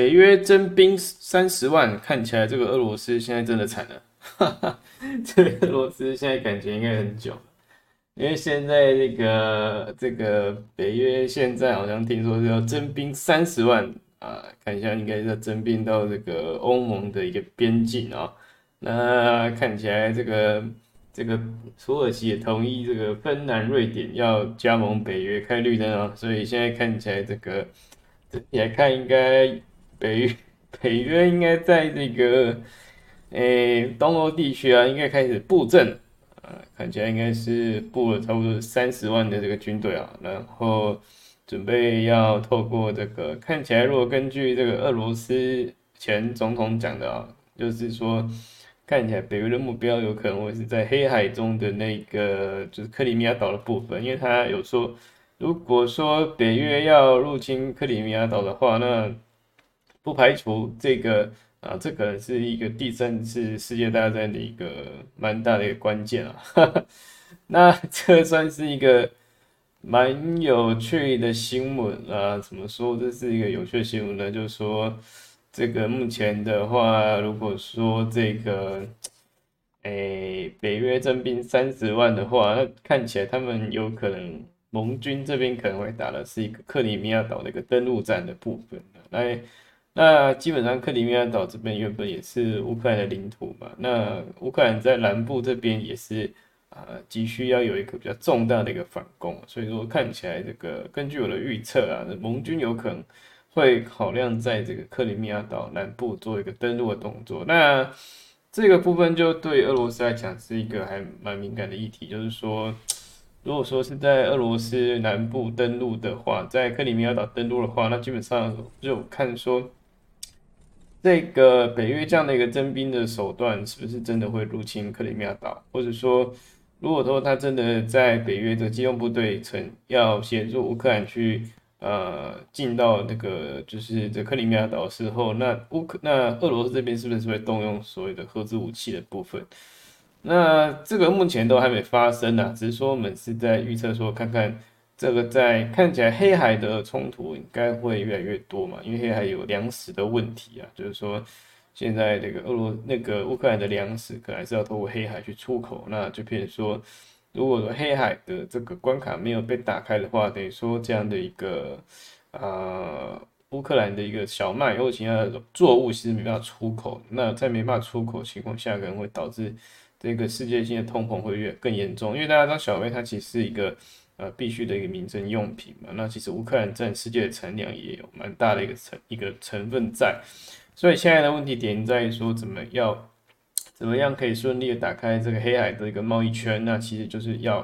北约征兵三十万，看起来这个俄罗斯现在真的惨了。哈哈，这个俄罗斯现在感觉应该很久，因为现在这个这个北约现在好像听说是要征兵三十万啊，看一下应该是要征兵到这个欧盟的一个边境啊。那看起来这个这个土耳其也同意这个芬兰、瑞典要加盟北约开绿灯啊，所以现在看起来这个整体来看，应该北 北约应该在这个。诶，东欧地区啊，应该开始布阵啊，看起来应该是布了差不多三十万的这个军队啊，然后准备要透过这个，看起来如果根据这个俄罗斯前总统讲的啊，就是说看起来北约的目标有可能会是在黑海中的那个就是克里米亚岛的部分，因为他有说，如果说北约要入侵克里米亚岛的话，那不排除这个。啊，这可能是一个第三次世界大战的一个蛮大的一个关键啊。那这算是一个蛮有趣的新闻啊。怎么说这是一个有趣的新闻呢？就是说，这个目前的话，如果说这个，诶，北约征兵三十万的话，那看起来他们有可能盟军这边可能会打的是一个克里米亚岛的一个登陆战的部分来。那基本上克里米亚岛这边原本也是乌克兰的领土嘛，那乌克兰在南部这边也是啊，急需要有一个比较重大的一个反攻，所以说看起来这个根据我的预测啊，盟军有可能会考量在这个克里米亚岛南部做一个登陆的动作。那这个部分就对俄罗斯来讲是一个还蛮敏感的议题，就是说，如果说是在俄罗斯南部登陆的话，在克里米亚岛登陆的话，那基本上就看说。这个北约这样的一个征兵的手段，是不是真的会入侵克里米亚岛？或者说，如果说他真的在北约的机动部队曾要协助乌克兰去呃进到那个就是这克里米亚岛时候，那乌克那俄罗斯这边是不是会动用所谓的核子武器的部分？那这个目前都还没发生呢，只是说我们是在预测说看看。这个在看起来黑海的冲突应该会越来越多嘛，因为黑海有粮食的问题啊，就是说现在这个俄罗那个乌克兰的粮食可能还是要透过黑海去出口，那就变成说，如果说黑海的这个关卡没有被打开的话，等于说这样的一个呃乌克兰的一个小麦或其他的作物其实没办法出口，那在没办法出口情况下，可能会导致这个世界性的通膨会越更严重，因为大家知道小麦它其实是一个。呃，必须的一个民生用品嘛，那其实乌克兰占世界的产量也有蛮大的一个成一个成分在，所以现在的问题点在于说，怎么要怎么样可以顺利的打开这个黑海的一个贸易圈？那其实就是要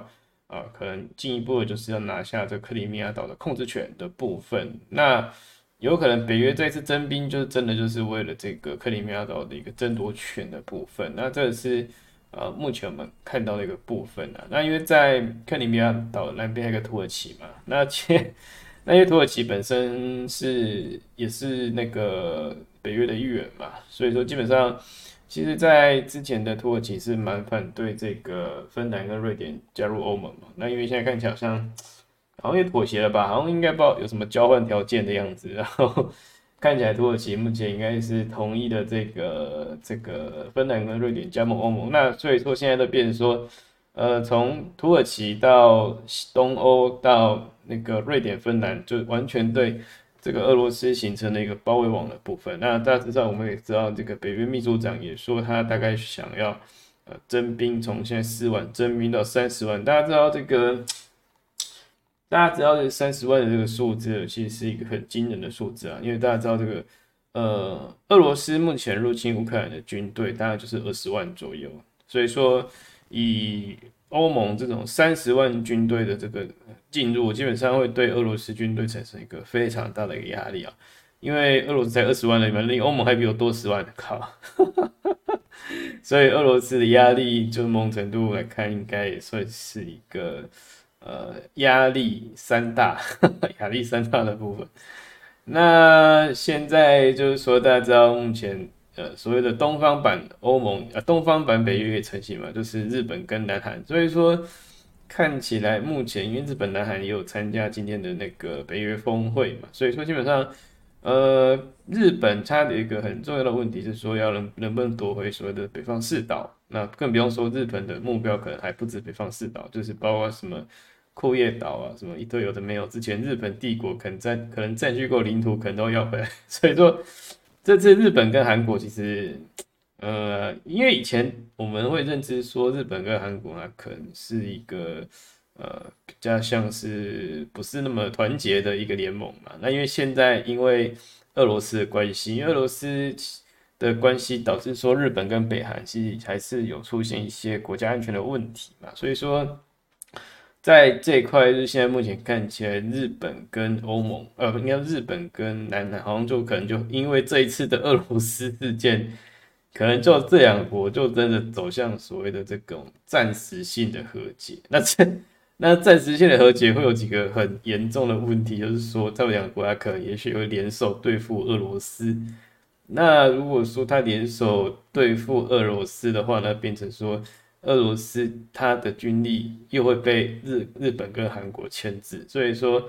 啊，可能进一步的就是要拿下这克里米亚岛的控制权的部分。那有可能北约这次征兵，就是真的就是为了这个克里米亚岛的一个争夺权的部分。那这是。呃，目前我们看到的一个部分啊，那因为在克里米亚岛南边还有个土耳其嘛，那切，那因为土耳其本身是也是那个北约的一员嘛，所以说基本上，其实，在之前的土耳其是蛮反对这个芬兰跟瑞典加入欧盟嘛，那因为现在看起来好像好像也妥协了吧，好像应该不知道有什么交换条件的样子，然后。看起来土耳其目前应该是同意的这个这个芬兰跟瑞典加盟欧盟，那所以说现在都变成说，呃，从土耳其到东欧到那个瑞典、芬兰，就完全对这个俄罗斯形成了一个包围网的部分。那大致上我们也知道，这个北约秘书长也说他大概想要呃征兵，从现在四万征兵到三十万。大家知道这个。大家知道这三十万的这个数字，其实是一个很惊人的数字啊！因为大家知道这个，呃，俄罗斯目前入侵乌克兰的军队大概就是二十万左右，所以说以欧盟这种三十万军队的这个进入，基本上会对俄罗斯军队产生一个非常大的一个压力啊！因为俄罗斯才二十万人，另欧盟还比我多十万，靠！所以俄罗斯的压力，就某种程度来看，应该也算是一个。呃，压力三大，压力三大的部分。那现在就是说，大家知道目前呃所谓的东方版欧盟呃东方版北约也成型嘛，就是日本跟南韩。所以说看起来目前因为日本、南韩也有参加今天的那个北约峰会嘛，所以说基本上呃，日本它的一个很重要的问题是说，要能能不能夺回所谓的北方四岛？那更不用说日本的目标可能还不止北方四岛，就是包括什么库页岛啊，什么一堆有的没有。之前日本帝国可能占可能占据过领土，可能都要回来。所以说，这次日本跟韩国其实，呃，因为以前我们会认知说日本跟韩国啊，可能是一个呃比较像是不是那么团结的一个联盟嘛。那因为现在因为俄罗斯的关系，因为俄罗斯。的关系导致说日本跟北韩其实还是有出现一些国家安全的问题嘛，所以说在这一块，日现在目前看起来，日本跟欧盟，呃，应该日本跟南韩好像就可能就因为这一次的俄罗斯事件，可能就这两国就真的走向所谓的这种暂时性的和解。那这那暂时性的和解会有几个很严重的问题，就是说这两个国家可能也许会联手对付俄罗斯。那如果说他联手对付俄罗斯的话，那变成说俄罗斯它的军力又会被日日本跟韩国牵制，所以说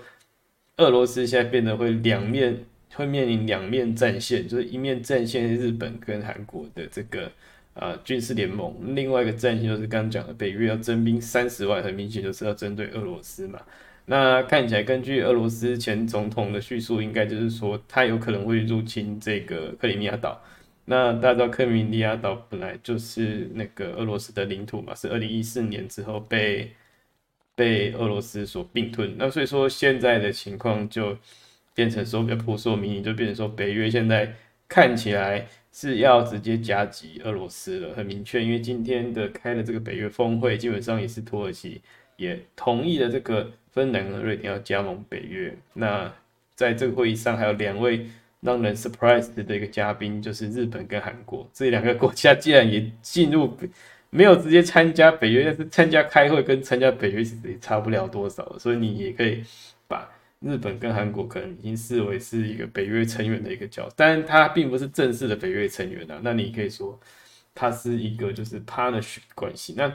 俄罗斯现在变得会两面会面临两面战线，就是一面战线日本跟韩国的这个啊军事联盟，另外一个战线就是刚刚讲的北约要征兵三十万，很明显就是要针对俄罗斯嘛。那看起来，根据俄罗斯前总统的叙述，应该就是说他有可能会入侵这个克里米亚岛。那大家知道，克里米亚岛本来就是那个俄罗斯的领土嘛，是二零一四年之后被被俄罗斯所并吞。那所以说，现在的情况就变成说，比较扑朔迷离，就变成说，北约现在看起来是要直接夹击俄罗斯了，很明确。因为今天的开的这个北约峰会，基本上也是土耳其也同意了这个。芬兰和瑞典要加盟北约。那在这个会议上，还有两位让人 surprise 的一个嘉宾，就是日本跟韩国这两个国家，既然也进入，没有直接参加北约，但是参加开会跟参加北约其实也差不了多少。所以你也可以把日本跟韩国可能已经视为是一个北约成员的一个角，但它并不是正式的北约成员啊。那你可以说它是一个就是 partnership 关系。那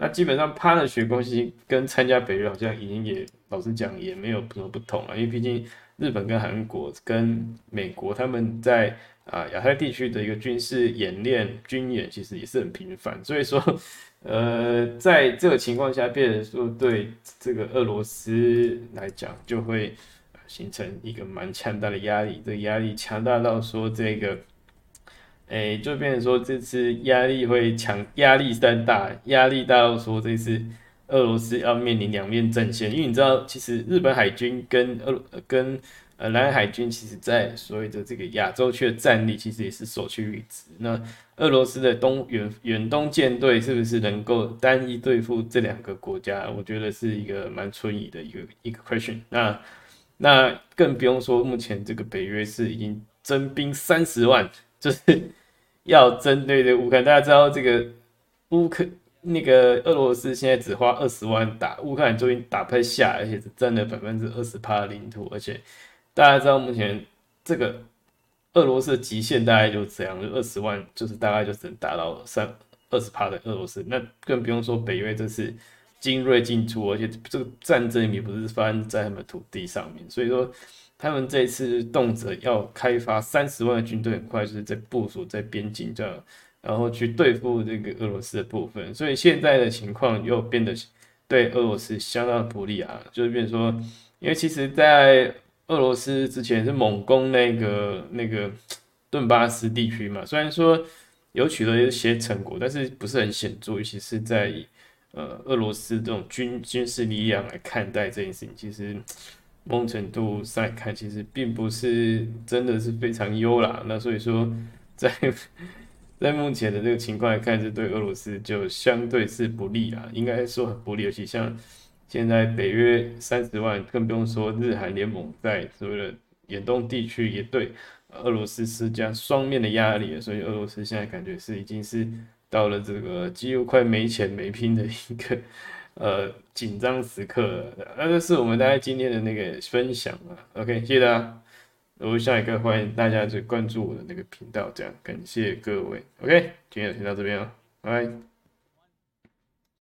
那基本上，他的学关系跟参加北约好像已经也，老实讲也没有什么不同了。因为毕竟日本跟韩国跟美国他们在啊亚太地区的一个军事演练军演，其实也是很频繁。所以说，呃，在这个情况下，变成说对这个俄罗斯来讲，就会形成一个蛮强大的压力。这压力强大到说这个。哎，就变成说这次压力会强，压力山大，压力大到说这次俄罗斯要面临两面阵线，因为你知道，其实日本海军跟俄跟呃南海军，其实在所谓的这个亚洲区的战力，其实也是首屈一指。那俄罗斯的东远远东舰队是不是能够单一对付这两个国家？我觉得是一个蛮存疑的一个一个 question。那那更不用说，目前这个北约是已经征兵三十万，就是。要针对的乌克兰，大家知道这个乌克那个俄罗斯现在只花二十万打乌克兰，终于打不下，而且是占了百分之二十趴的领土，而且大家知道目前这个俄罗斯的极限大概就这样，就二十万，就是大概就只能达到三二十趴的俄罗斯，那更不用说北约这次精锐进出，而且这个战争也不是发生在他们土地上面，所以说。他们这次动辄要开发三十万的军队，很快就是在部署在边境这样，然后去对付这个俄罗斯的部分。所以现在的情况又变得对俄罗斯相当不利啊，就是变说，因为其实，在俄罗斯之前是猛攻那个那个顿巴斯地区嘛，虽然说有取得一些成果，但是不是很显著，尤其是在呃俄罗斯这种军军事力量来看待这件事情，其实。某种程度上看，其实并不是真的是非常优啦。那所以说，在在目前的这个情况来看，是对俄罗斯就相对是不利啊，应该说很不利。尤其像现在北约三十万，更不用说日韩联盟在所谓的远东地区也对俄罗斯施加双面的压力，所以俄罗斯现在感觉是已经是到了这个几乎快没钱没拼的一个。呃，紧张时刻，那这是我们大家今天的那个分享啊。OK，谢谢大家。然后下一个欢迎大家去关注我的那个频道，这样感谢各位。OK，今天就先到这边了，拜拜。